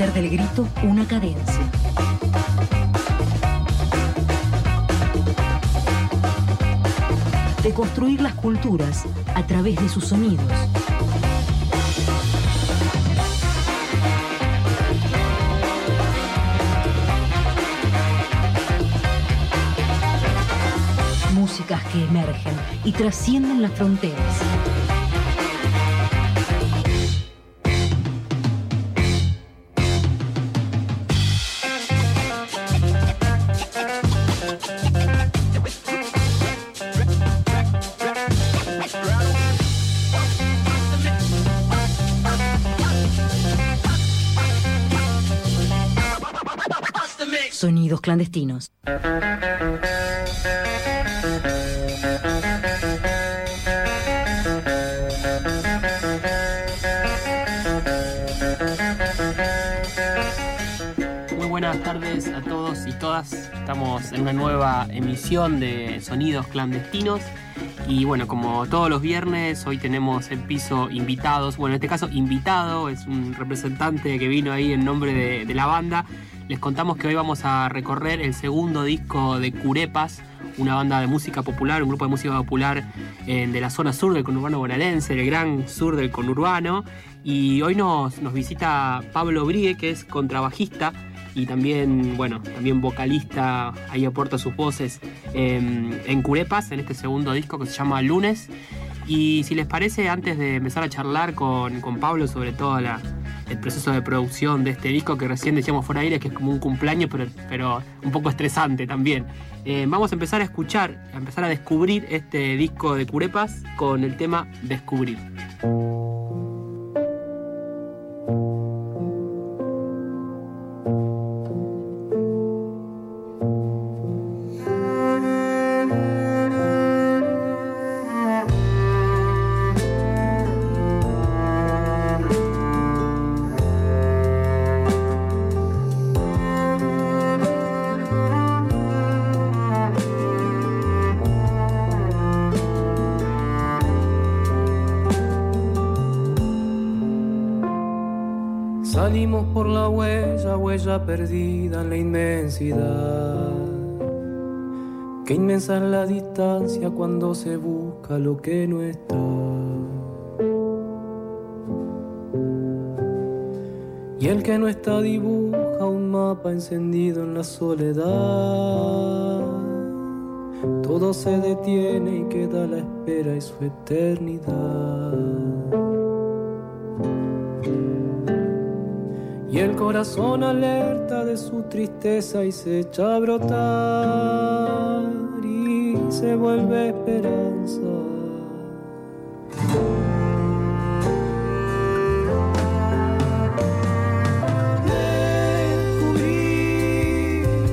hacer del grito una cadencia. De construir las culturas a través de sus sonidos. Músicas que emergen y trascienden las fronteras. Clandestinos. Buenas tardes a todos y todas. Estamos en una nueva emisión de Sonidos Clandestinos. Y bueno, como todos los viernes, hoy tenemos en piso invitados. Bueno, en este caso, invitado, es un representante que vino ahí en nombre de, de la banda. Les contamos que hoy vamos a recorrer el segundo disco de Curepas, una banda de música popular, un grupo de música popular eh, de la zona sur del conurbano bonaerense, del gran sur del conurbano. Y hoy nos, nos visita Pablo Brie, que es contrabajista y también, bueno, también vocalista, ahí aporta sus voces eh, en Curepas, en este segundo disco que se llama Lunes. Y si les parece, antes de empezar a charlar con, con Pablo sobre todo la, el proceso de producción de este disco que recién decíamos fuera aire, que es como un cumpleaños, pero, pero un poco estresante también. Eh, vamos a empezar a escuchar, a empezar a descubrir este disco de Curepas con el tema Descubrir. Perdida en la inmensidad. Qué inmensa es la distancia cuando se busca lo que no está. Y el que no está dibuja un mapa encendido en la soledad. Todo se detiene y queda la espera y su eternidad. Corazón alerta de su tristeza y se echa a brotar y se vuelve esperanza. Descubrí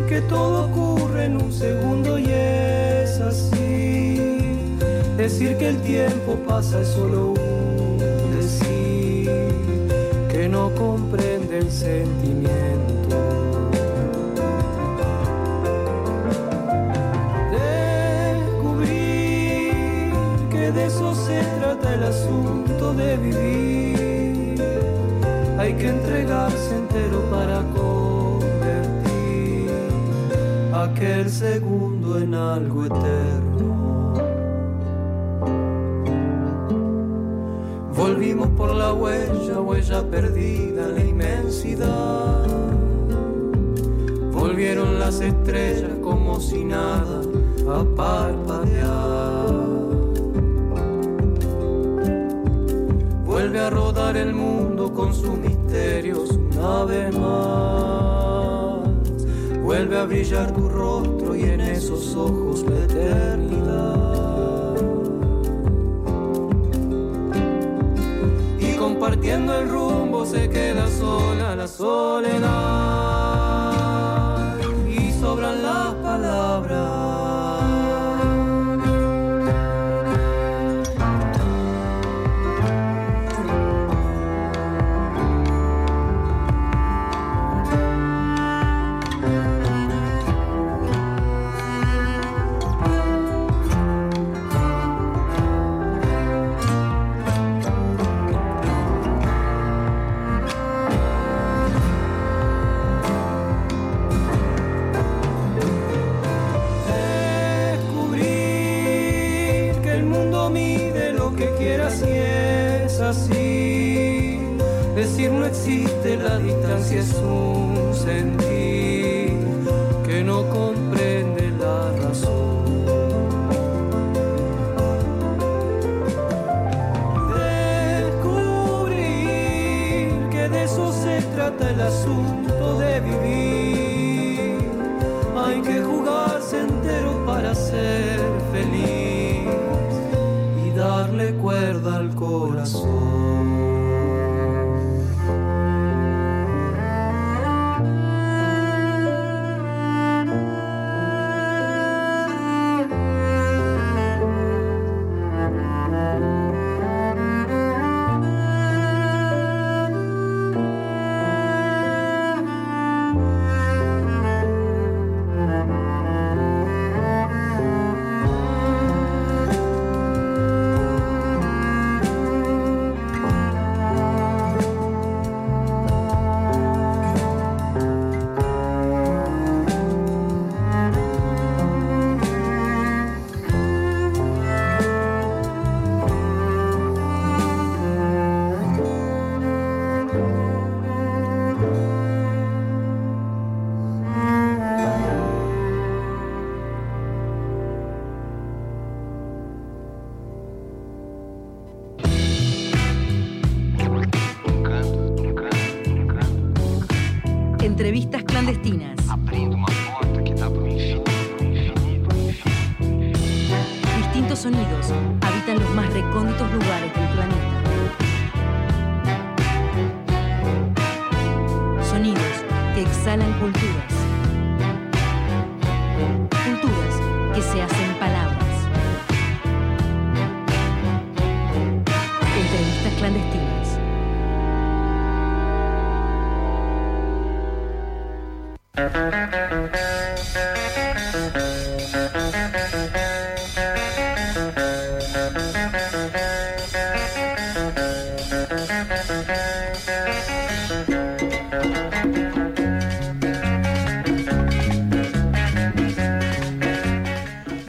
que todo ocurre en un segundo y es así. Decir que el tiempo pasa es solo un decir que no comprende sentimiento. Descubrí que de eso se trata el asunto de vivir. Hay que entregarse entero para convertir aquel segundo en algo eterno. Volvimos por la huella, huella perdida en la inmensidad. Volvieron las estrellas como si nada a parpadear. Vuelve a rodar el mundo con sus misterios una vez más. Vuelve a brillar tu rostro y en esos ojos la eternidad. Compartiendo el rumbo se queda sola la soledad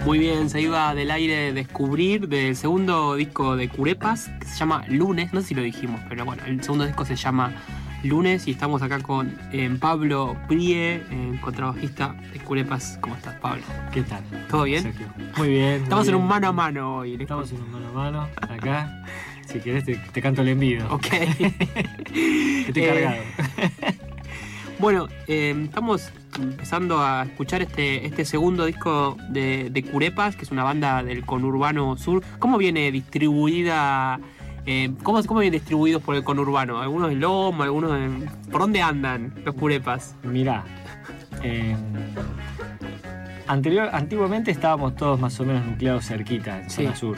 Muy bien, se iba del aire Descubrir del segundo disco de Curepas, que se llama Lunes, no sé si lo dijimos, pero bueno, el segundo disco se llama Lunes y estamos acá con eh, Pablo Prie, eh, contrabajista de Curepas. ¿Cómo estás, Pablo? ¿Qué tal? ¿Todo bien? Sergio? Muy bien. muy Estamos en bien. un mano a mano hoy. Estamos en un mano a mano, acá. Si querés te, te canto el envido. Ok. Que estoy Eh, cargado. Bueno, estamos empezando a escuchar este, este segundo disco de, de Curepas, que es una banda del conurbano sur. ¿Cómo viene distribuida? eh, ¿cómo, ¿Cómo vienen distribuidos por el conurbano? ¿Algunos en Lomo, algunos en... ¿Por dónde andan los Curepas? Mirá. eh, anterior, antiguamente estábamos todos más o menos nucleados cerquita, en Sí. zona sur.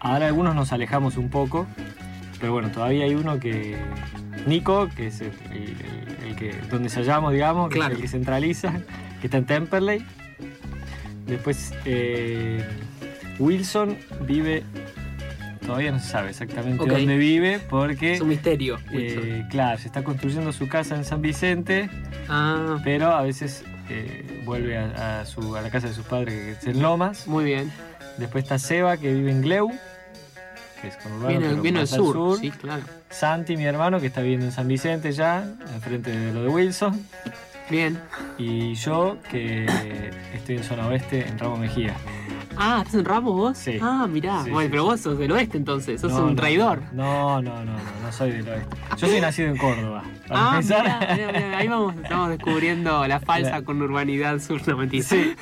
Ahora algunos nos alejamos un poco, pero bueno, todavía hay uno que. Nico, que es el, el- el que, donde se hallamos, digamos, que Claro. es el que centraliza, que está en Temperley. Después eh, Wilson vive, todavía no se sabe exactamente Ok. dónde vive, porque Es un misterio. eh, claro, se está construyendo su casa en San Vicente, Ah, pero a veces eh, vuelve a, a su, a la casa de sus padres, que es en Lomas. muy bien. Después está Seba, que vive en Gleu, que es conurbano, Viene, pero más al sur. Sí, claro. Santi, mi hermano, que está viviendo en San Vicente ya, enfrente de lo de Wilson. Bien. Y yo, que estoy en zona oeste, en Ramo Mejía. Ah, ¿estás en Ramos vos? Sí. Ah, mirá. Sí, bueno, sí, pero vos sos del oeste entonces, sos No, un traidor. No, no, no, no, no soy del oeste. Yo soy nacido en Córdoba. Para Ah, empezar. mirá, mirá, mirá, ahí vamos, estamos descubriendo la falsa conurbanidad sur, no mentira. Sí.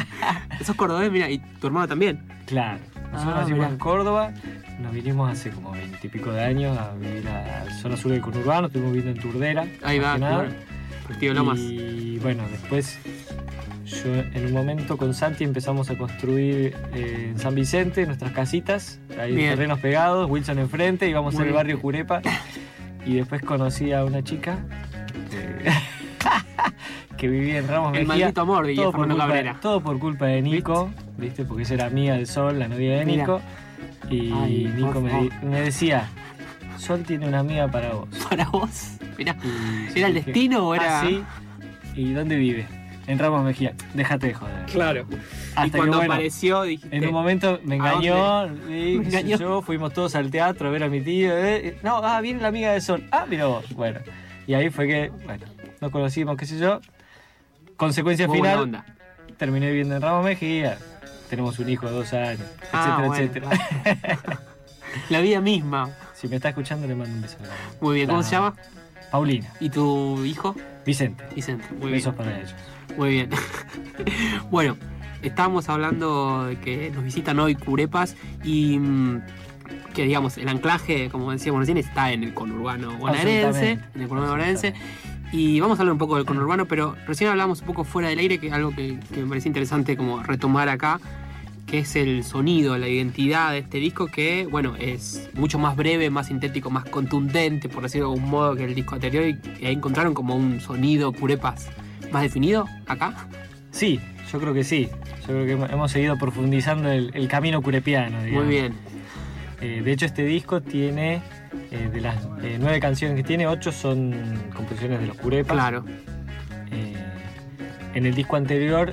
Sos cordobés, mira, y tu hermano también. Claro. Nosotros Ah, nacimos en Córdoba, nos vinimos hace como veintipico de años a vivir a la zona sur del conurbano, estuvimos viviendo en Turdera. Ahí va, claro. Castillo de Lomas. Y bueno, después yo en un momento con Santi empezamos a construir eh, en San Vicente nuestras casitas, ahí Bien. terrenos pegados, Wilson enfrente, íbamos Muy en el bien. barrio Curepa. Y después conocí a una chica eh, que vivía en Ramos El Mejía. maldito amor, diría todo por, culpa, Cabrera. todo por culpa de Nico, ¿viste? Porque ella era amiga de Sol, la novia de Mira. Nico. Y Ay, Nico me, favor. di- me decía, Sol tiene una amiga para vos. Para vos. Mirá. Y ¿Era el dije, destino o era.? "Ah, sí? ¿Y dónde vive? en Ramos Mejía. Déjate de joder. Claro. Hasta y que, cuando bueno, apareció dijiste. En un momento me ¿A engañó, y Me engañó. yo, fuimos todos al teatro a ver a mi tío. eh, no, ah, viene la amiga de Sol. Ah, mira vos. Bueno, y ahí fue que, bueno, nos conocimos, qué sé yo. Consecuencia muy final, onda. terminé viviendo en Ramos Mejía. Tenemos un hijo de dos años, Ah, etcétera, bueno, etcétera. La vida misma. Si me está escuchando, le mando un beso. Muy bien, ¿cómo se llama? Paulina, ¿Y tu hijo? Vicente. Vicente. Muy bien. Besos para ellos. Muy bien. bueno, estábamos hablando de que nos visitan hoy Curepas y mm, que digamos, el anclaje, como decíamos recién, está en el conurbano bonaerense, en el conurbano bonaerense. Y vamos a hablar un poco del conurbano, pero recién hablamos un poco fuera del aire, que es algo que, que me parece interesante como retomar acá, que es el sonido, la identidad de este disco, que bueno, es mucho más breve, más sintético, más contundente, por decirlo de algún modo, que el disco anterior, y, ahí encontraron como un sonido Curepas más definido acá. Sí, yo creo que sí. Yo creo que hemos- hemos seguido profundizando el, el camino curepiano. digamos. Muy bien. Eh, de hecho, este disco tiene, eh, de las eh, nueve canciones que tiene, ocho son composiciones de los curepas. Claro. En el disco anterior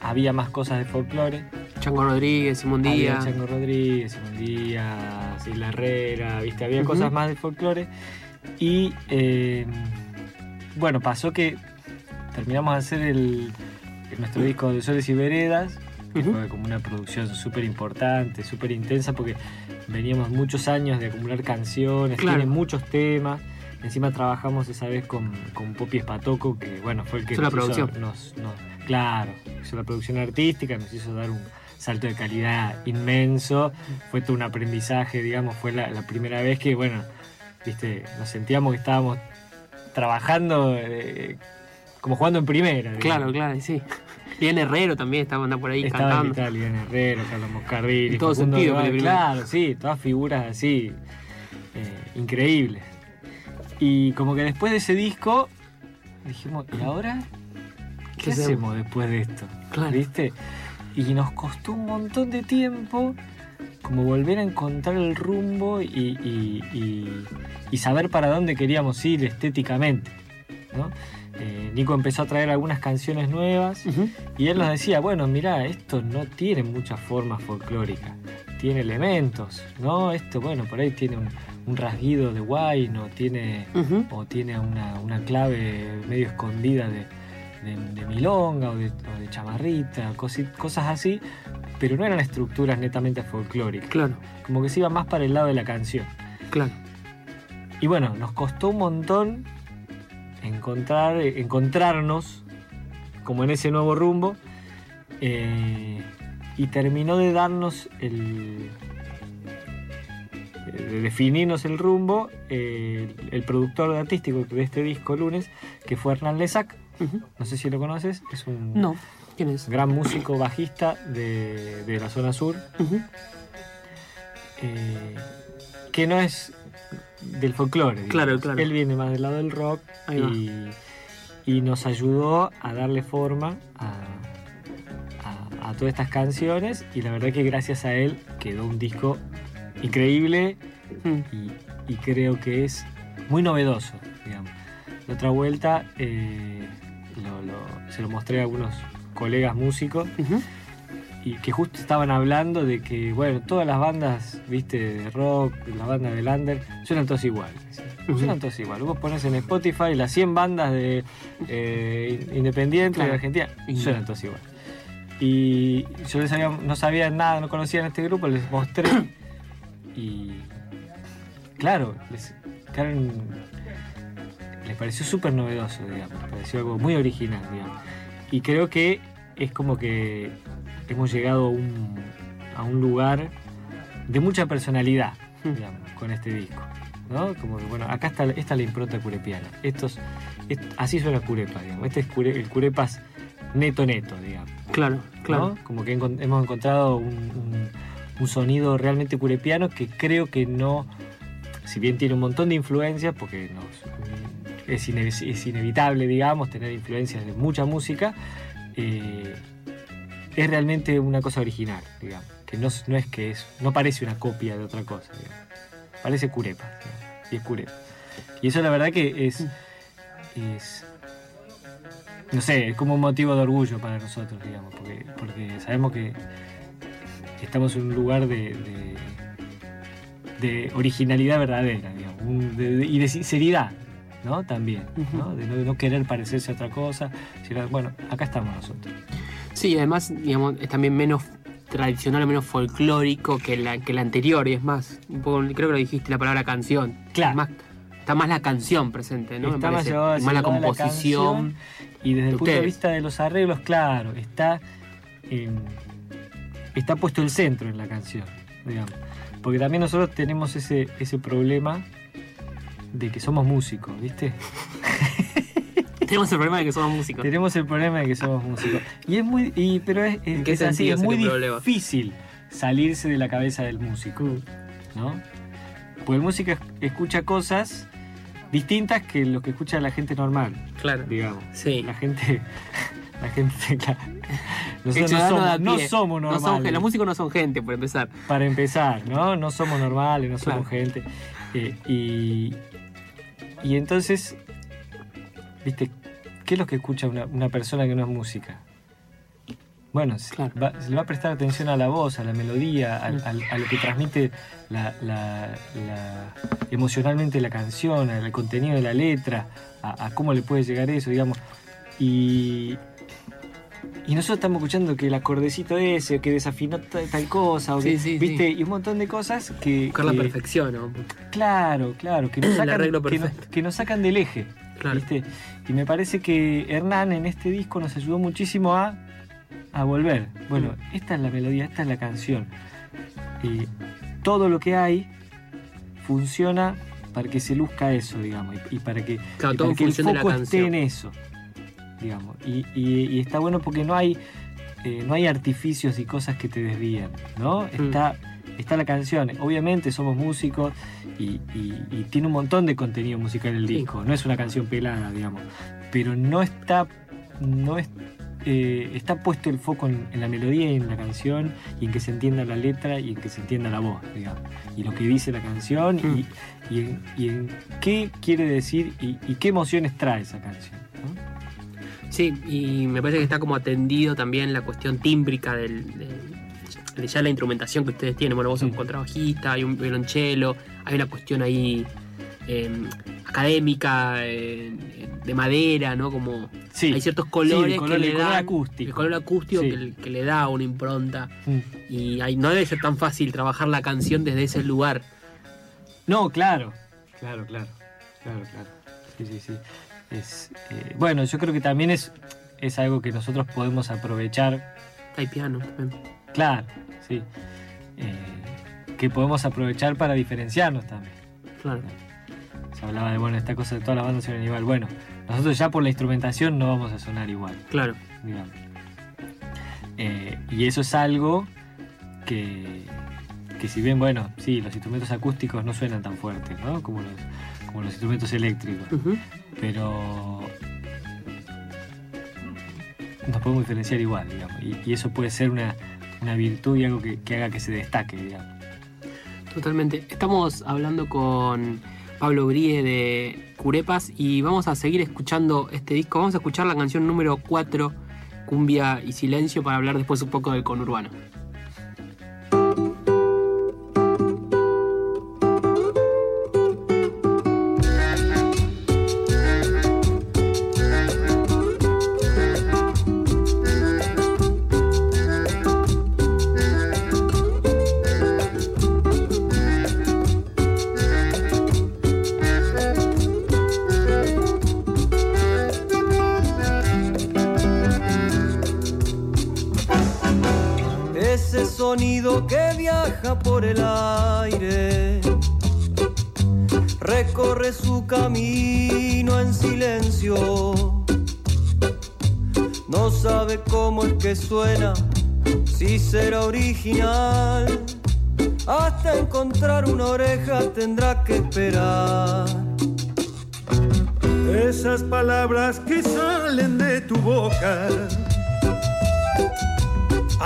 había más cosas de folclore. Chango Rodríguez, Simón Había Díaz. Chango Rodríguez, Simón Díaz, Isla Herrera, ¿viste? había cosas más de folclore. Y bueno, pasó que terminamos de hacer el- nuestro disco de Soles y Veredas, que fue como una producción súper importante, súper intensa, porque veníamos muchos años de acumular canciones, Claro. tiene muchos temas. Encima trabajamos esa vez con, con Popi Espatoco, que bueno, fue el que Hizo la nos producción. nos- nos- claro, hizo la producción artística, nos hizo dar un salto de calidad inmenso. Fue todo un aprendizaje, digamos, fue la, la primera vez que, bueno, viste, nos sentíamos que estábamos trabajando eh, como jugando en primera. digamos. Claro, claro, sí. Lian Herrero también estaba andando por ahí Estaba cantando. invitado Lilian Herrero, Carlos Moscardini, En todo sentido. Claro, sí, todas figuras así, eh, increíbles. Y como que después de ese disco, dijimos, ¿y ahora? ¿Qué, ¿Qué hacemos? hacemos después de esto? Claro. ¿Viste? Y nos costó un montón de tiempo como volver a encontrar el rumbo y, y- y- y saber para dónde queríamos ir estéticamente. ¿no? Eh, Nico empezó a traer algunas canciones nuevas y él nos decía, bueno, mira, esto no tiene muchas formas folclóricas, tiene elementos, ¿no? Esto, bueno, por ahí tiene un, un rasguido de guay, no tiene, o tiene una, una clave medio escondida de, de- de milonga o de, o de chamarrita, cosi- cosas así, pero no eran estructuras netamente folclóricas, Claro, como que se iba más para el lado de la canción. claro. Y bueno, nos costó un montón encontrar, encontrarnos como en ese nuevo rumbo eh, y terminó de darnos el de definirnos el rumbo eh, el, productor artístico de este disco lunes que fue Hernán Lesac Ujú. no sé si lo conoces es un No, ¿quién es? gran músico bajista de, de la zona sur eh, que no es del folclore. Claro, claro. Él viene más del lado del rock y, y nos ayudó a darle forma a, a- a todas estas canciones y la verdad que gracias a él quedó un disco increíble Mm. y, y creo que es muy novedoso, digamos. La otra vuelta eh, lo- lo- se lo mostré a algunos colegas músicos. Y que justo estaban hablando de que, bueno, todas las bandas, viste, de rock, las bandas de Lander, suenan todas iguales. Suenan todas iguales. Vos pones en Spotify las 100 bandas de eh, independientes Claro. de Argentina, suenan todas iguales. Y yo les había, no sabía nada, no conocían este grupo, les mostré y claro, les quedaron- les pareció súper novedoso, digamos, les pareció algo muy original, digamos. Y creo que es como que hemos llegado a un, a un lugar de mucha personalidad, Mm. digamos, con este disco. ¿no? Como que, bueno, acá está, esta es la impronta curepiana. Estos, est- así suena Curepa, digamos. Este es cure- el Curepas neto neto, digamos. Claro, claro. ¿no? Como que hemos encontrado un, un- un sonido realmente curepiano que creo que no, si bien tiene un montón de influencias, porque nos- es, ine- es inevitable, digamos, tener influencias de mucha música, eh, es realmente una cosa original, digamos, que no, no es que es, no parece una copia de otra cosa, digamos. parece curepa, digamos, y es curepa. Y eso la verdad que es, es no sé, es como un motivo de orgullo para nosotros, digamos, porque, porque sabemos que estamos en un lugar de, de, originalidad verdadera, digamos, y de sinceridad, ¿no? También, ¿no? De no, de no querer parecerse a otra cosa, sino, bueno, acá estamos nosotros. Sí, además, digamos, es también menos tradicional o menos folclórico que la, que la anterior, y es más, un poco, creo que lo dijiste, la palabra canción. Claro. Es más- está más la canción presente, ¿no? Me está más Y más la composición. y desde de el punto de vista de los arreglos, claro, está, está puesto el centro en la canción, digamos. Porque también nosotros tenemos ese, ese problema de que somos músicos, ¿viste? Tenemos el problema de que somos músicos. Tenemos el problema de que somos músicos. Y es muy. y- pero es, es- ¿En qué es así, sentido es es muy difícil salirse de la cabeza del músico, ¿no? Porque el músico es- escucha cosas distintas que lo que escucha la gente normal, claro. digamos. Sí. La gente. La gente, claro. Nosotros no somos, no somos No normales. son- los músicos no son gente, por empezar. para empezar, ¿no? No somos normales, no somos Claro. gente. Eh, y, y entonces, ¿viste? ¿Qué es lo que escucha una, una persona que no es música? Bueno, se, va, se le va a prestar atención a la voz, a la melodía, al- al- a, lo que transmite la, la- la- emocionalmente la canción, al contenido de la letra, a, a cómo le puede llegar eso, digamos. Y, y nosotros estamos escuchando que el acordecito ese, que desafinó ta- tal cosa, o Sí, que- sí, ¿viste? sí. Y un montón de cosas que. Buscar la perfección, ¿no? Claro, claro, que nos sacan, que nos, que nos sacan del eje. Claro. ¿viste? Y me parece que Hernán en este disco nos ayudó muchísimo a, a volver. Bueno, Mm. esta es la melodía, esta es la canción. Y todo lo que hay funciona para que se luzca eso, digamos, y, y para que, Claro, y para que el foco esté en eso, digamos. Y, y- y está bueno porque no hay, eh, no hay artificios y cosas que te desvían, ¿no? Mm. Está, está la canción. Obviamente somos músicos y, tiene un montón de contenido musical el Sí. disco. No es una canción pelada, digamos. Pero no está, no es, eh, está puesto el foco en, en la melodía y en la canción y en que se entienda la letra y en que se entienda la voz, digamos. Y lo que dice la canción Mm. y, y en, y en qué quiere decir y, y qué emociones trae esa canción. ¿no? Sí, y me parece que está como atendido también la cuestión tímbrica del, de ya la instrumentación que ustedes tienen. Bueno, vos sos un contrabajista, hay un violonchelo, hay una cuestión ahí eh, académica, eh, de madera, ¿no? Como Sí. hay ciertos Sí, colores el color- que le el color acústico. el color acústico Sí. que, le- que le da una impronta. Y ahí no debe ser tan fácil trabajar la canción desde ese lugar. No, claro. Claro, claro. Claro, claro. Sí, sí, sí. Es, eh, bueno, yo creo que también es, es algo que nosotros podemos aprovechar. Hay piano también. Claro, sí. Eh, que podemos aprovechar para diferenciarnos también. Claro. Se hablaba de, bueno, esta cosa de todas las bandas suenan igual. Bueno, nosotros ya por la instrumentación no vamos a sonar igual, Claro. digamos. Eh, y eso es algo que, que si bien, bueno, sí, los instrumentos acústicos no suenan tan fuertes, ¿no? Como los, como los instrumentos eléctricos. Pero nos podemos diferenciar igual, digamos. Y, y eso puede ser una, una virtud y algo que, que haga que se destaque, digamos. Totalmente. Estamos hablando con Pablo Brie de Curepas y vamos a seguir escuchando este disco. Vamos a escuchar la canción número 4, Cumbia y Silencio, para hablar después un poco del conurbano.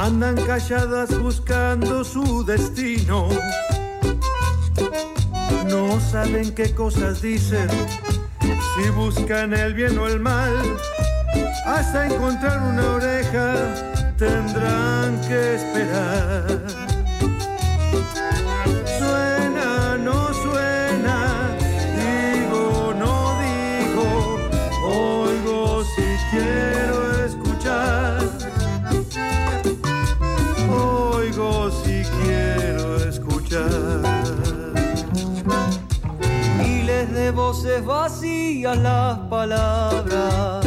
Andan calladas buscando su destino. No saben qué cosas dicen, si buscan el bien o el mal, Hasta encontrar una oreja tendrán que esperar. Voces vacías las palabras,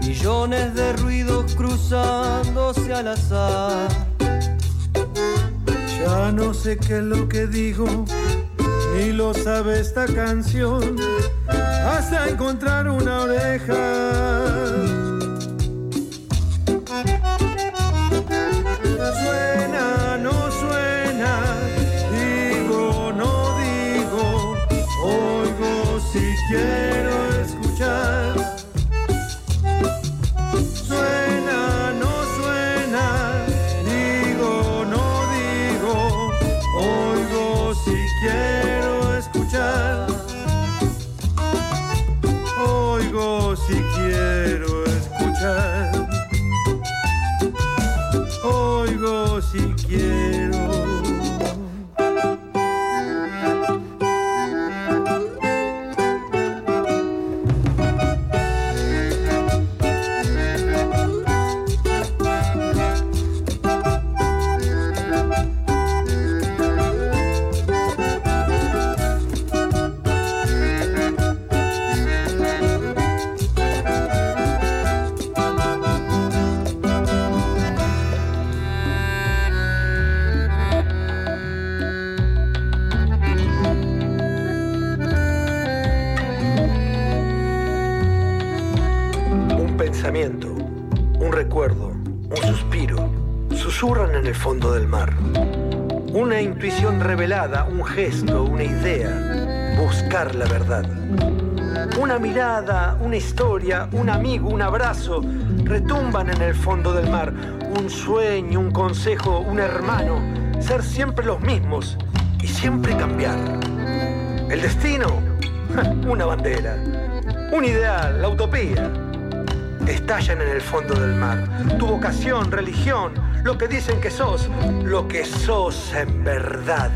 millones de ruidos cruzándose al azar. Ya no sé qué es lo que digo, ni lo sabe esta canción, hasta encontrar una oreja. Suena, no suena, digo, no digo, si quiero escuchar. Suena, no suena, digo, no digo, oigo si quiero escuchar. Oigo si quiero escuchar. Oigo si quiero. Gesto, una idea, buscar la verdad. Una mirada, una historia, un amigo, un abrazo, retumban en el fondo del mar. Un sueño, un consejo, un hermano, ser siempre los mismos y siempre cambiar. El destino, una bandera. Un ideal, la utopía estallan en el fondo del mar. Tu vocación, religión, lo que dicen que sos, lo que sos en verdad.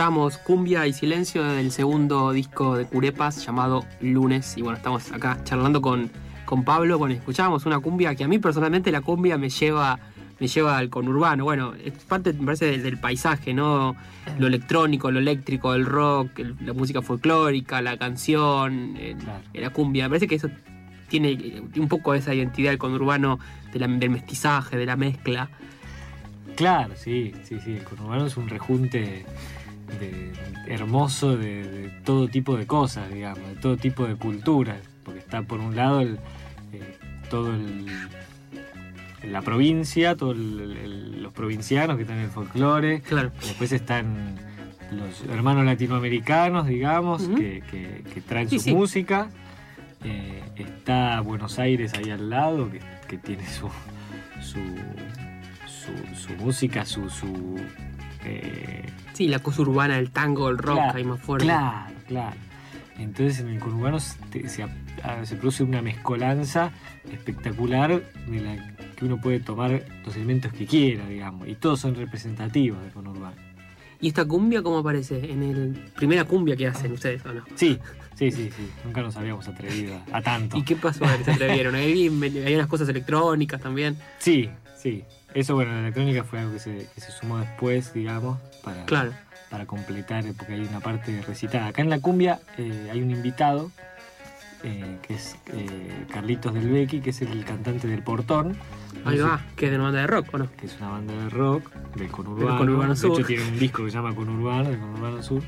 Escuchábamos Cumbia y Silencio del segundo disco de Curepas llamado Lunes. Y bueno, estamos acá charlando con, con Pablo. Bueno, escuchábamos una cumbia que a mí personalmente la cumbia me lleva, me lleva al conurbano. Bueno, es parte, me parece, del, del paisaje, ¿no? Lo electrónico, lo eléctrico, el rock, el- la música folclórica, la canción, el- Claro. la cumbia. Me parece que eso tiene eh, un poco esa identidad del conurbano, de la- del mestizaje, de la mezcla. Claro, sí, sí, sí. El conurbano es un rejunte de- hermoso de, de todo tipo de cosas, digamos, de todo tipo de culturas. Porque está por un lado el, eh, todo el, la provincia, todos los provincianos que están en el folclore. Claro. Después están los hermanos latinoamericanos, digamos, que, que- que traen Sí, su sí. música. Eh, está Buenos Aires ahí al lado, que, que tiene su, su, su, su música, su... su eh, Sí, la cosa urbana, el tango, el rock, Claro, ahí más fuerte. Claro, claro. Entonces en el conurbano se, se, produce una mezcolanza espectacular de la que uno puede tomar los elementos que quiera, digamos, y todos son representativos del conurbano. ¿Y esta cumbia cómo aparece? ¿En el primera cumbia que hacen ustedes o no? Sí, sí, sí, sí. Nunca nos habíamos atrevido a, tanto. ¿Y qué pasó a que se atrevieron? Hay unas cosas electrónicas también. Sí, sí. Eso, bueno, la electrónica fue algo que se, que se sumó después, digamos, para, Claro. para completar, porque hay una parte recitada. Acá en la cumbia eh, hay un invitado, eh, que es eh, Carlitos del Becky, que es el cantante del Portón. Ahí No sé- va, que es de una banda de rock, ¿o no? que es una banda de rock del conurbano. Del conurbano de sur. hecho, tiene un disco que se llama Conurbano, del conurbano sur.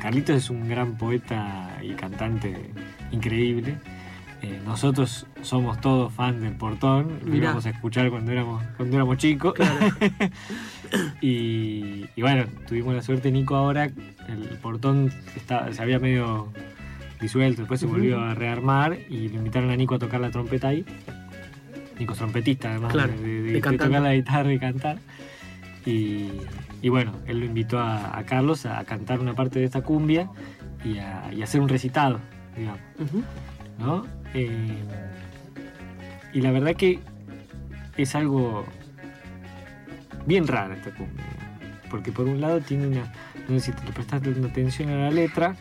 Carlitos es un gran poeta y cantante increíble. Eh, nosotros somos todos fans del Portón, lo Mirá. íbamos a escuchar cuando éramos, cuando éramos chicos. y, y bueno, tuvimos la suerte, Nico ahora, el Portón está- se había medio disuelto, después se volvió a rearmar y lo invitaron a Nico a tocar la trompeta ahí. Nico es trompetista además Claro, de, tocar la guitarra y cantar. Y, y bueno, él lo invitó a, a Carlos a cantar una parte de esta cumbia y a, y a hacer un recitado, digamos. ¿no? Eh, y la verdad que es algo bien raro esta cumbia. Porque por un lado tiene una. No sé si te prestaste atención a la letra.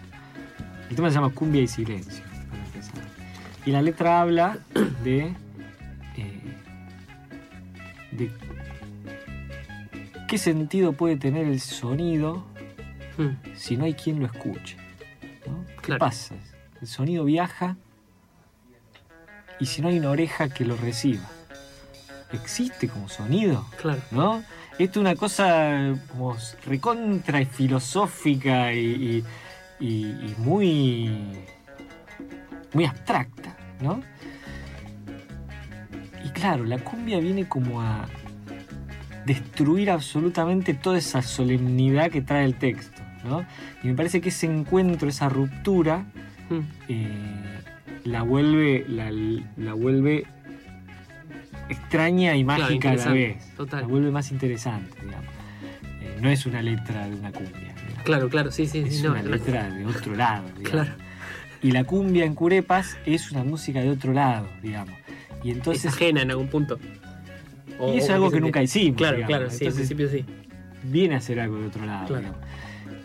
El tema se llama Cumbia y Silencio. para empezar. Y la letra habla de. eh, de qué sentido puede tener el sonido Mm, si no hay quien lo escuche. ¿no? ¿Qué Claro. pasa? El sonido viaja y si no hay una oreja que lo reciba. ¿Existe como sonido? Claro. ¿No? Esto es una cosa como recontra y filosófica y, y- y- y muy, muy abstracta, ¿no? Y claro, la cumbia viene como a destruir absolutamente toda esa solemnidad que trae el texto, ¿no? Y me parece que ese encuentro, esa ruptura, Mm, eh, la vuelve la, la vuelve extraña y Claro, mágica a la vez total. la vuelve más interesante digamos Eh, no es una letra de una cumbia digamos. Claro, claro, sí, sí, es. No, una no. letra de otro lado digamos. Claro. y la cumbia en Curepas es una música de otro lado digamos y Es entonces ajena en algún punto. O- y eso es algo que nunca hicimos Claro, digamos. claro, sí, en Entonces, principio sí. viene a ser algo de otro lado. Claro.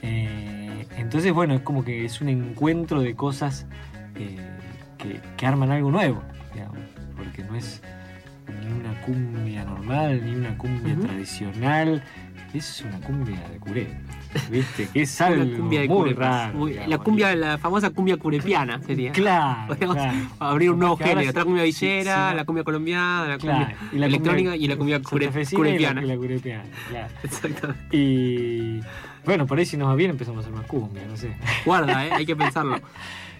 Eh, entonces, bueno, es como que es un encuentro de cosas eh, que, que arman algo nuevo, digamos, porque no es ni una cumbia normal, ni una cumbia Ujú. tradicional, es una cumbia de curé, ¿viste? Que es Una algo cumbia de muy curepas. raro. Muy- digamos. la cumbia, la famosa cumbia curepiana sería. Claro, Podríamos claro. abrir un nuevo género. sí- la cumbia sí, villera, sí, la cumbia colombiana, la Claro, cumbia y la electrónica cumbia y la cumbia cure- santafesina y la- curepiana. la curepiana, claro. Exactamente. Y bueno, por ahí si nos va bien empezamos a hacer más cumbia, no sé. Guarda, eh, hay que pensarlo.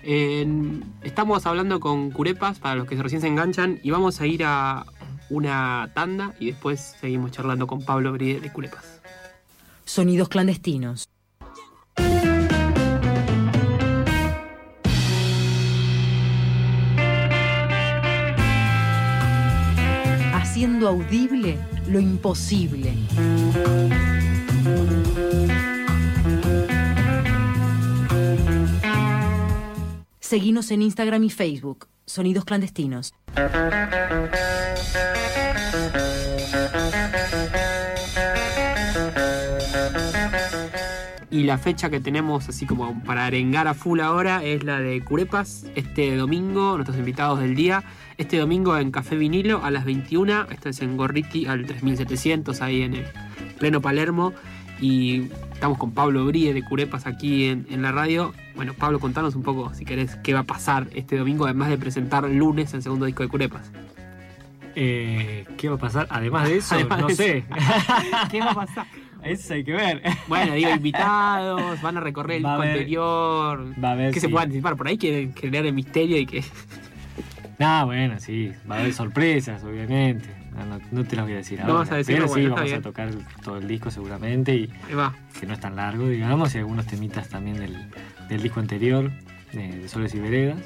Estamos hablando con Curepas, para los que recién se enganchan, y vamos a ir a una tanda y después seguimos charlando con Pablo Brie de Curepas. Sonidos clandestinos. Haciendo audible lo imposible. Seguinos en Instagram y Facebook. Sonidos clandestinos. Y la fecha que tenemos así como para arengar a full ahora es la de Curepas, este domingo, nuestros invitados del día, este domingo en Café Vinilo a las 21, esto es en Gorriti al 3700 ahí en el pleno Palermo y estamos con Pablo Brie de Curepas aquí en, en la radio. Bueno, Pablo, contanos un poco si querés qué va a pasar este domingo además de presentar lunes el segundo disco de Curepas. Eh, ¿Qué va a pasar? Además de eso, Además no de sé. ¿Qué va a pasar? Eso hay que ver. Bueno, digo, invitados, van a recorrer el Va disco anterior. Va a haber. que se puede anticipar? Por ahí quieren crear el misterio y que. No, bueno, sí. Va a haber sorpresas, obviamente. No, no- no te las voy a decir No ahora. vas a decir, pero bueno, sí, vamos bien. a tocar todo el disco seguramente y Ahí va. que no es tan largo, digamos, y algunos temitas también del, del disco anterior, de, de Soles y Veredas.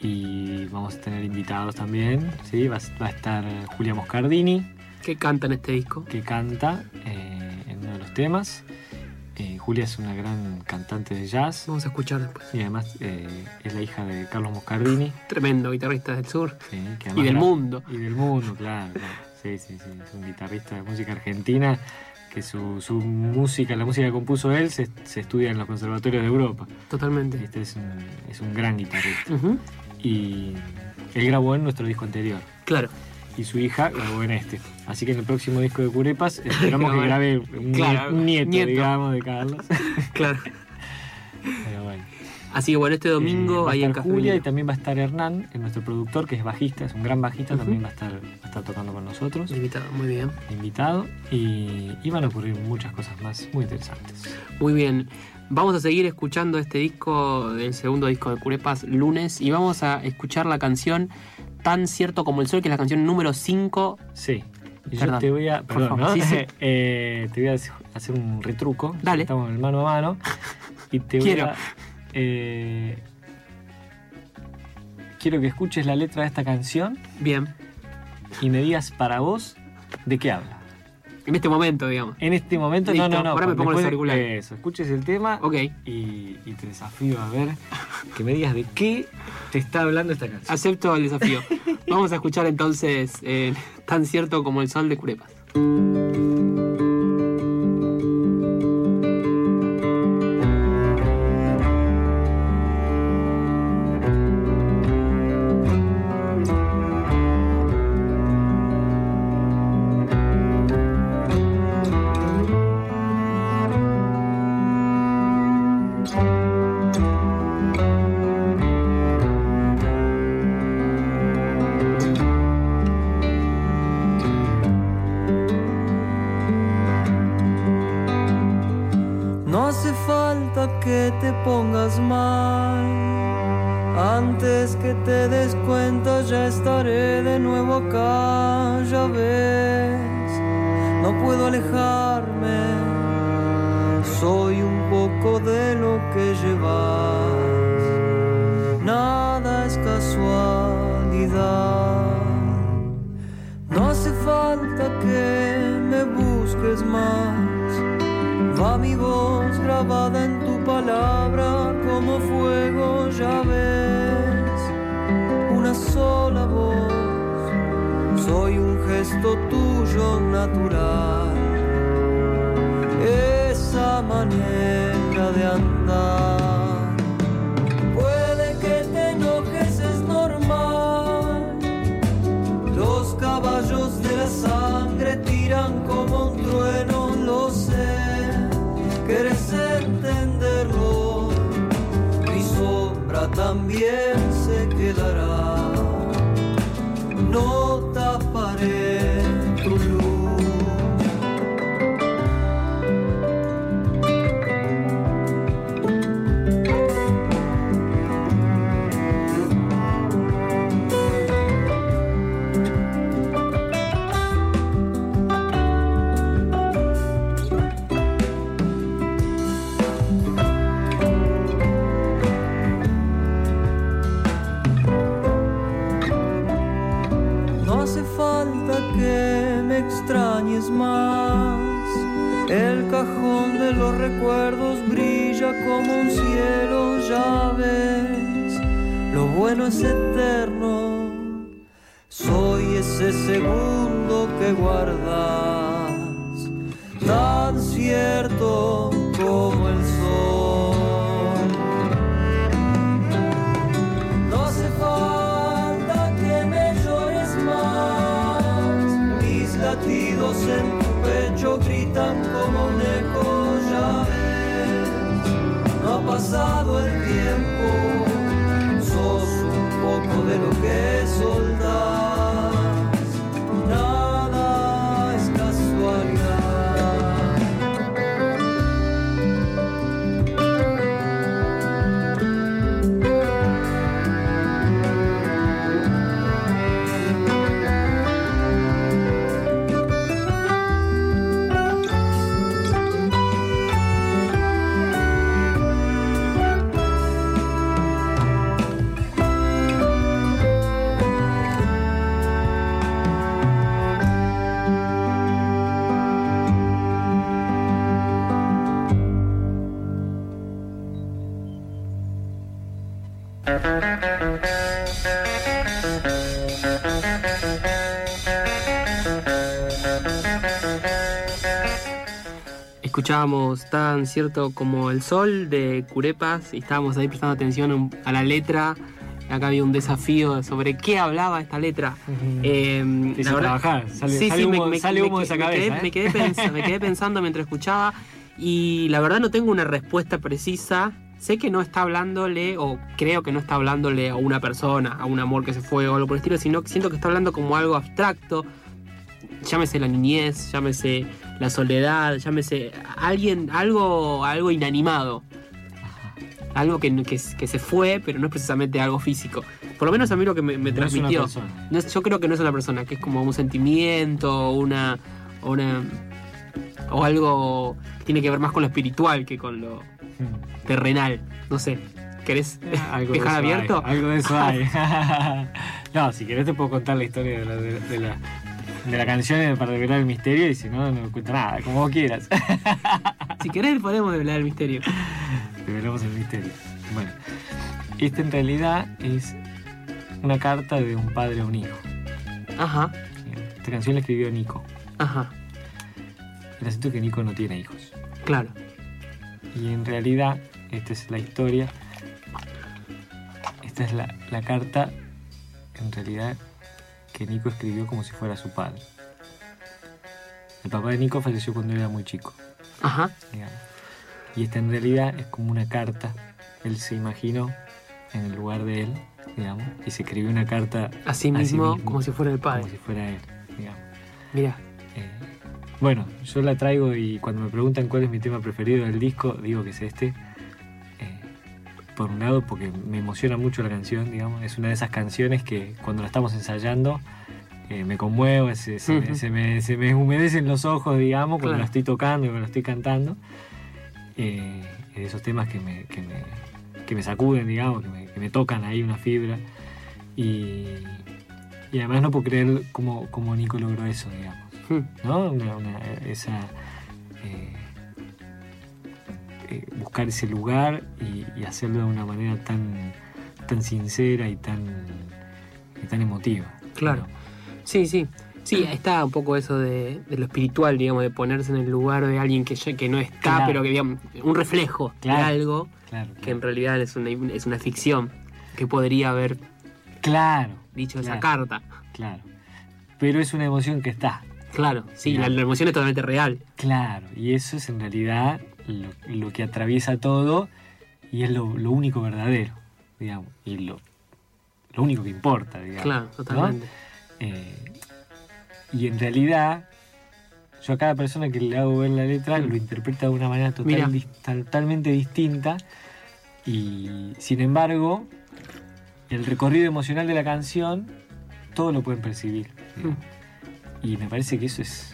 Y vamos a tener invitados también, ¿sí? Va, a- va a estar Julia Moscardini, ¿Qué canta en este disco? que canta eh, en uno de los temas. Eh, Julia es una gran cantante de jazz Vamos a escuchar después. y además eh, es la hija de Carlos Moscardini. Tremendo guitarrista del sur. sí, que Y del mundo. Y del mundo, claro. claro. Sí, sí, sí. Es un guitarrista de música argentina que su, su música, la música que compuso él, se, se estudia en los conservatorios de Europa. Totalmente. Este es un, es un gran guitarrista. Y él grabó en nuestro disco anterior. Claro. Y su hija grabó en este. Así que en el próximo disco de Curepas esperamos que grabe un, claro, nieto, nieto. digamos, de Carlos. Claro. Pero bueno. Así que bueno, este Eh, domingo va a ahí en estar Café Julia y también va a estar Hernán, nuestro productor, que es bajista, es un gran bajista, Ujú. también va a estar, va a estar tocando con nosotros, Invitado, muy bien. invitado, y, y van a ocurrir muchas cosas más muy interesantes. Muy bien. Vamos a seguir escuchando este disco, el segundo disco de Curepas, lunes, y vamos a escuchar la canción Tan cierto como el sol, que es la canción número 5. Sí. Y yo te voy a. Perdón, favor, ¿no? sí, sí. Eh, te voy a hacer un retruco. Dale. Estamos en el mano a mano. Y te voy Quiero. a. eh, quiero que escuches la letra de esta canción Bien. y me digas para vos de qué habla. En este momento, digamos. En este momento, Listo, no, no, no. ahora me pongo de- auriculares. Eso, escuches el tema Ok. y, y te desafío a ver que me digas de qué te está hablando esta canción. Acepto el desafío. Vamos a escuchar entonces eh, Tan cierto como el sol de Curepas. Tuyo natural. Esa manera de andar. Puede que te enojes, es normal. Los caballos de la sangre tiran como un trueno, lo sé. Quieres entenderlo, mi sombra también como un cielo, ya ves. Lo bueno es eterno. Soy ese segundo que guardas, tan cierto como el sol. No hace falta que me llores más. Mis latidos en tan cierto como el sol de Curepas y estábamos ahí prestando atención a la letra acá había un desafío sobre qué hablaba esta letra. Eh, Te hizo la verdad- trabajar, sale- Sí, sale sí, me- humo- me- sale me humo de esa me cabeza, quedé- ¿eh? me quedé pens- me quedé pensando mientras escuchaba y la verdad no tengo una respuesta precisa. Sé que no está hablándole, o creo que no está hablándole a una persona, a un amor que se fue o algo por el estilo, sino que siento que está hablando como algo abstracto. Llámese la niñez, llámese la soledad, llámese alguien, algo, algo inanimado. Algo que, que, que se fue, pero no es precisamente algo físico. Por lo menos a mí lo que me, me No es una transmitió. persona. No es- yo creo que no es una persona, que es como un sentimiento, una, o una o algo que tiene que ver más con lo espiritual que con lo Mm. terrenal. No sé. ¿Querés Algo de dejar hay, abierto? algo de eso hay. no, si querés te puedo contar la historia de la, de, de la, de la canción para revelar el misterio y si no, no cuento nada, como vos quieras. Si querés podemos hablar del misterio. Revelamos el misterio. Bueno, esta en realidad es una carta de un padre a un hijo. Ajá, Esta canción la escribió Nico. ajá, El asunto es que Nico no tiene hijos. claro. Y en realidad, esta es la historia. Esta es la, la carta, en realidad, que Nico escribió como si fuera su padre. El papá de Nico falleció cuando era muy chico, Ajá, digamos. Y esta en realidad es como una carta. Él se imaginó en el lugar de él, digamos, y se escribió una carta a sí mismo, mismo, como si fuera el como padre. si fuera él, digamos. Mira, Eh, bueno, yo la traigo y cuando me preguntan cuál es mi tema preferido del disco, digo que es este. Por un lado, porque me emociona mucho la canción, digamos. Es una de esas canciones que cuando la estamos ensayando eh, me conmuevo, se, se me, se me- se me humedecen los ojos, digamos, cuando Claro. la estoy tocando y cuando la estoy cantando. Eh, esos temas que me, que me, que me sacuden, digamos, que me, que me tocan ahí una fibra. Y, y además no puedo creer cómo, cómo Nico logró eso, digamos. mm, ¿no? Una- una- esa, eh, eh, buscar ese lugar y, y hacerlo de una manera tan, tan sincera y tan, y tan emotiva. Claro. sí, sí. Sí, está un poco eso de, de lo espiritual, digamos, de ponerse en el lugar de alguien que, ya- que no está, Claro. pero que, digamos, un reflejo Claro. de algo Claro, que en realidad es una, es una ficción que podría haber Claro, dicho esa carta. claro. Pero es una emoción que está. Claro, sí, la emoción es totalmente real. Claro, y eso es en realidad lo, lo que atraviesa todo y es lo, lo único verdadero, digamos, y lo, lo único que importa, digamos. Claro, ¿no? totalmente. Eh, y en realidad, yo a cada persona que le hago ver la letra lo interpreta de una manera total- totalmente distinta. Y sin embargo, el recorrido emocional de la canción, todos lo pueden percibir. digamos. Y me parece que eso es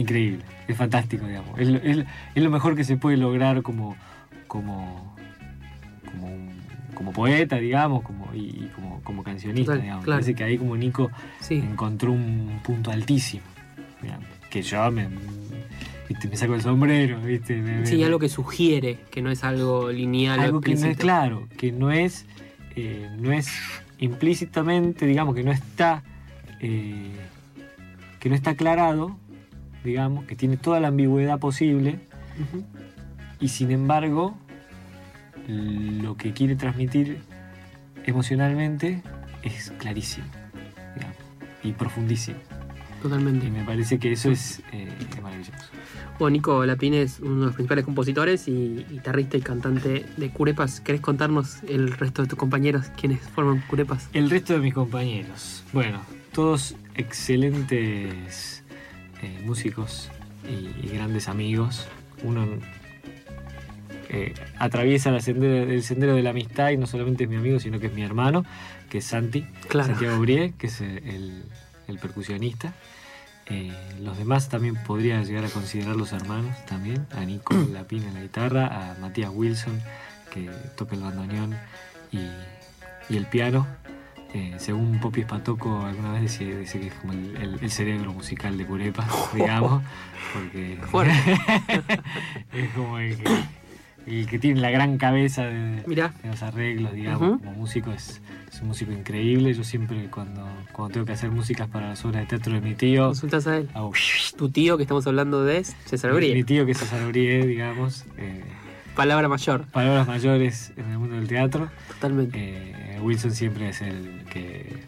increíble, es fantástico, digamos. Es, lo- es- es lo mejor que se puede lograr como, como, como, un- como poeta, digamos, como, y, y como, como cancionista, Total, digamos. Claro. parece que ahí como Nico Sí, encontró un punto altísimo. digamos, que yo me, viste, me saco el sombrero, ¿viste? Me- sí, me- algo que sugiere que no es algo lineal algo que no es claro, que no es, eh, no es implícitamente, digamos, que no está, eh, que no está aclarado, digamos, que tiene toda la ambigüedad posible y sin embargo lo que quiere transmitir emocionalmente es clarísimo, digamos, y profundísimo. Totalmente. Y me parece que eso es, eh, es maravilloso. Bueno, Nico Lapín es uno de los principales compositores y guitarrista y cantante de Curepas. ¿Querés contarnos el resto de tus compañeros quienes forman Curepas? El resto de mis compañeros, bueno, todos excelentes eh, músicos y, y grandes amigos. Uno eh, atraviesa la sendera- el sendero de la amistad y no solamente es mi amigo, sino que es mi hermano, que es Santi, Claro. Santiago Brie, que es el, el percusionista. Eh, los demás también podría llegar a considerarlos hermanos también, a Nico Lapina en la guitarra, a Matías Wilson, que toca el bandoneón y, y el piano. Eh, según Popi Espatoco alguna vez decía, dice que es como el, el- el cerebro musical de Curepa, digamos, porque es como el que, el que tiene la gran cabeza de, los arreglos, digamos, como músico es, es un músico increíble. Yo siempre cuando, cuando tengo que hacer músicas para las obras de teatro de mi tío, Consultas a él. hago Tu tío que estamos hablando de es César mi, mi Brie. tío que es César Brie, digamos, eh, palabra mayor. palabras mayores en el mundo del teatro. Totalmente. Eh, Wilson siempre es el que,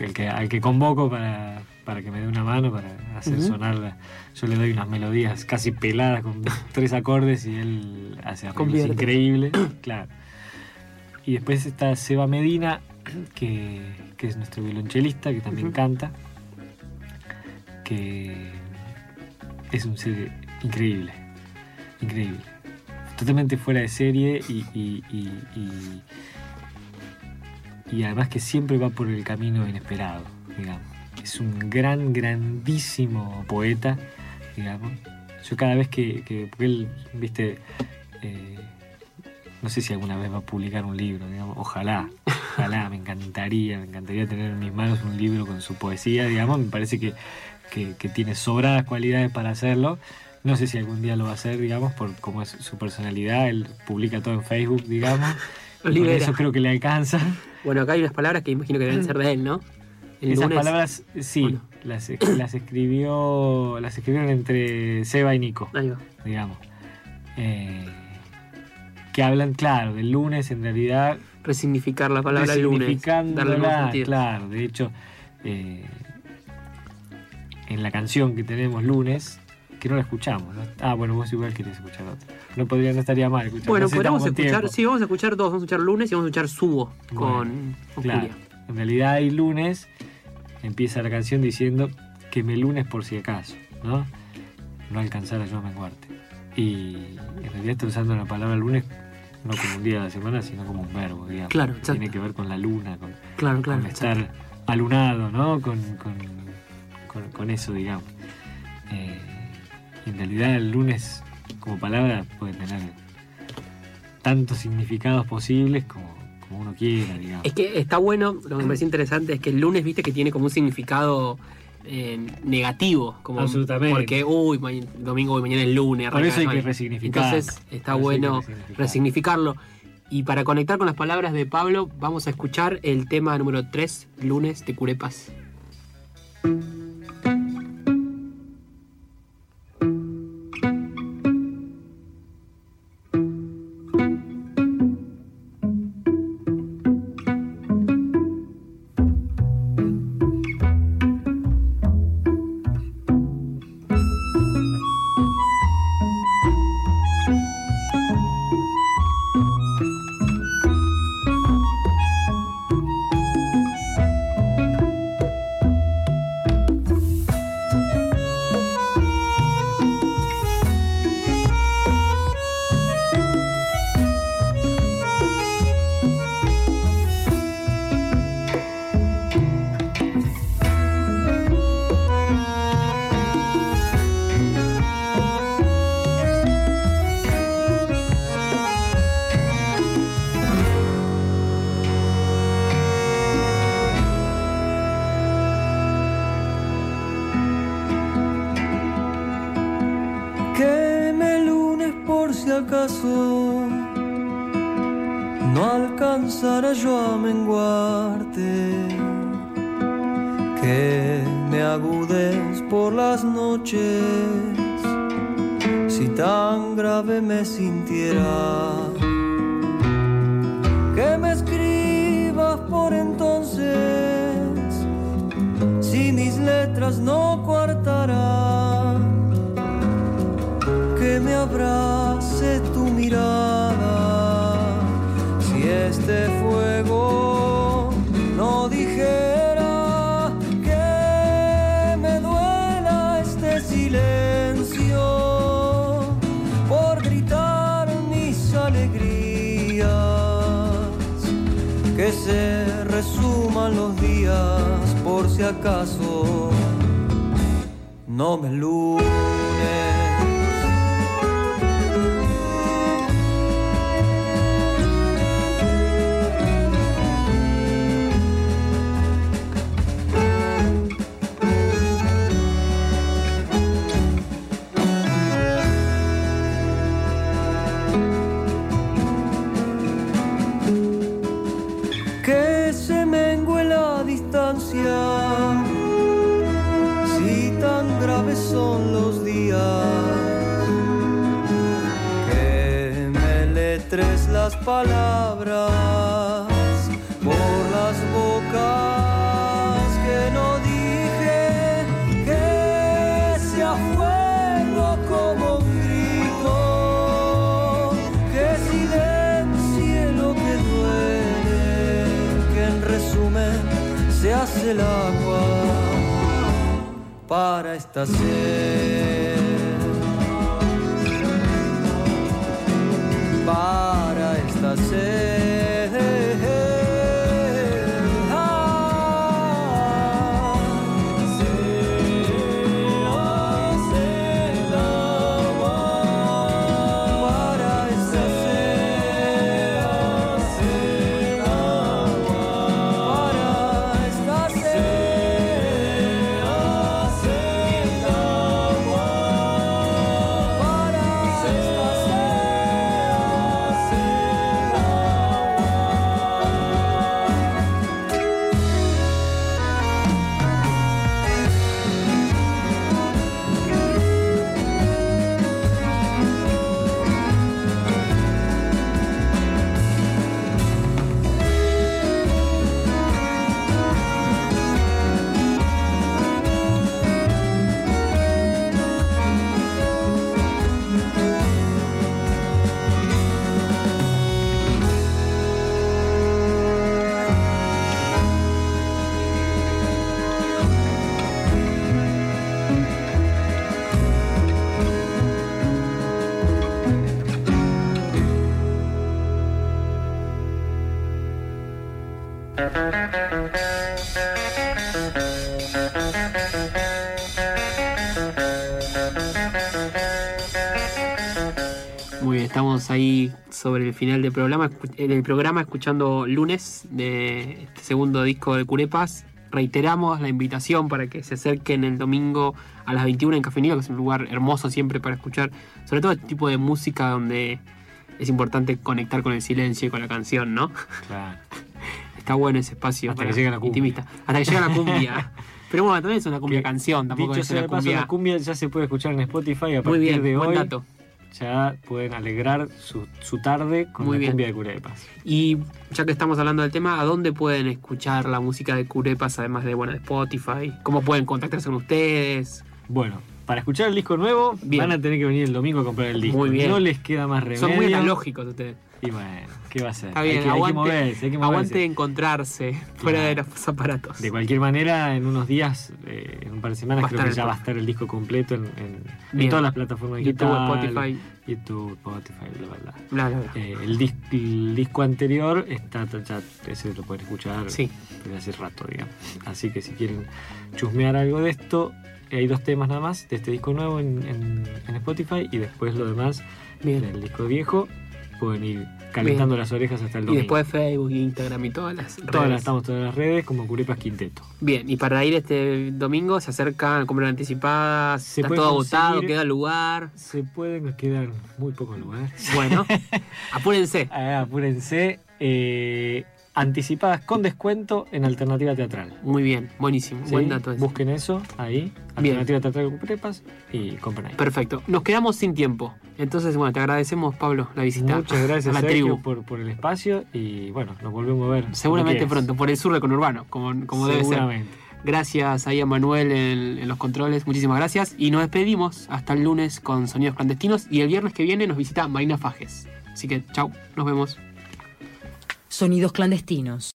el que al que convoco para, para que me dé una mano para hacer Ujú. sonar. la- Yo le doy unas melodías casi peladas con tres acordes y él hace arreglos increíbles. Claro. Y después está Seba Medina, que, que es nuestro violonchelista, que también canta, que es un ser increíble, increíble. Totalmente fuera de serie y, y- y- y- además que siempre va por el camino inesperado, digamos. Es un gran, grandísimo poeta, digamos. Yo cada vez que, que- porque él, viste, eh, no sé si alguna vez va a publicar un libro, digamos, ojalá, ojalá, me encantaría, me encantaría tener en mis manos un libro con su poesía, digamos, me parece que- que tiene sobradas cualidades para hacerlo. No sé si algún día lo va a hacer, digamos, por cómo es su personalidad, él publica todo en Facebook, digamos. Libera. eso creo que le alcanza. Bueno, acá hay unas palabras que imagino que deben ser de él, ¿no? El Esas lunes- palabras, sí, Bueno. las, las escribió, las escribieron entre Seba y Nico, Ahí va. digamos. Eh, que hablan, claro, del lunes en realidad Resignificar la palabra lunes. Darle nuevo sentido. claro. De hecho, eh, en la canción que tenemos lunes, que no la escuchamos. ¿no? Ah, bueno, vos igual querés escuchar otra. No podría, no estaría mal escuchar. Bueno, podríamos escuchar, tiempo. sí, vamos a escuchar dos, vamos a escuchar lunes y vamos a escuchar subo con, Bueno, con Claro. En realidad hay lunes, empieza la canción diciendo que me lunes por si acaso, ¿no? No alcanzara yo a menguarte. Y en realidad está usando la palabra lunes no como un día de la semana, sino como un verbo, digamos. Claro, exacto. Tiene que ver con la luna, con, Claro, claro. con estar alunado, ¿no? Con, con- con- con eso, digamos. Eh, en realidad el lunes como palabra puede tener tantos significados posibles como, como uno quiera, digamos. Es que está bueno, lo que me parece interesante es que el lunes, viste, que tiene como un significado eh, negativo. Como, Absolutamente. Porque, uy, domingo, hoy, mañana es lunes. Por eso hay que resignificar. Entonces está Por bueno resignificar. resignificarlo. Y para conectar con las palabras de Pablo, vamos a escuchar el tema número 3, lunes de Curepas. Final del programa, escu- en el programa escuchando lunes de este segundo disco de Curepas. Reiteramos la invitación para que se acerquen el domingo a las 21 en Café Nido, que es un lugar hermoso siempre para escuchar, sobre todo este tipo de música donde es importante conectar con el silencio y con la canción, ¿no? Claro. Está bueno ese espacio. Hasta para que llegue la cumbia. intimista. Hasta que llegue la cumbia. Pero bueno, también es una cumbia Que, canción, tampoco Dicho es una de paso, cumbia. la cumbia ya se puede escuchar en Spotify a Muy partir bien, de buen hoy. dato. Ya pueden alegrar su, su tarde con Muy la bien. cumbia de Curepas. Y ya que estamos hablando del tema, ¿a dónde pueden escuchar la música de Curepas además de, bueno, de Spotify? ¿Cómo pueden contactarse con ustedes? Bueno, para escuchar el disco nuevo Bien. van a tener que venir el domingo a comprar el disco. Muy bien. No les queda más remedio. Son muy analógicos ustedes. Y bueno, ¿qué va a ser? Está Hay bien, hay que aguante, moverse, hay que moverse. aguante encontrarse fuera de los aparatos. De cualquier manera, en unos días, eh, en un par de semanas, Va creo que ya va a estar el disco completo en, en- en Bien. todas las plataformas YouTube, digitales. Spotify, YouTube, Spotify, bla, bla, bla. bla, bla, bla. Eh, el, dis- el disco anterior está ya, ese lo pueden escuchar Sí. desde hace rato, digamos. Así que si quieren chusmear algo de esto, hay dos temas nada más de este disco nuevo en, en- en Spotify y después lo demás Bien. del disco viejo. Pueden ir calentando las orejas hasta el Y domingo. después Facebook, Instagram y todas las redes. Todas las, estamos todas las redes como Curepas Quinteto. Bien, y para ir este domingo se acercan, compran anticipadas, Se está todo agotado, queda lugar. Se pueden, nos quedan muy pocos lugares. Bueno, apúrense. Ah, apúrense. eh, anticipadas con descuento en alternativa teatral. Muy bien, buenísimo, ¿sí? buen dato ese. Busquen eso ahí, Bien. alternativa teatral con prepas y compren ahí. Perfecto. Nos quedamos sin tiempo. Entonces, bueno, te agradecemos, Pablo, la visita Muchas gracias a la Sergio, tribu. por, por el espacio y bueno, nos volvemos a ver. Seguramente pronto, por el sur de Conurbano, como, como debe ser. Seguramente. Gracias ahí a Manuel en, en los controles, muchísimas gracias. Y nos despedimos hasta el lunes con Sonidos Clandestinos. Y el viernes que viene nos visita Marina Fajes. Así que, chau, nos vemos. Sonidos clandestinos.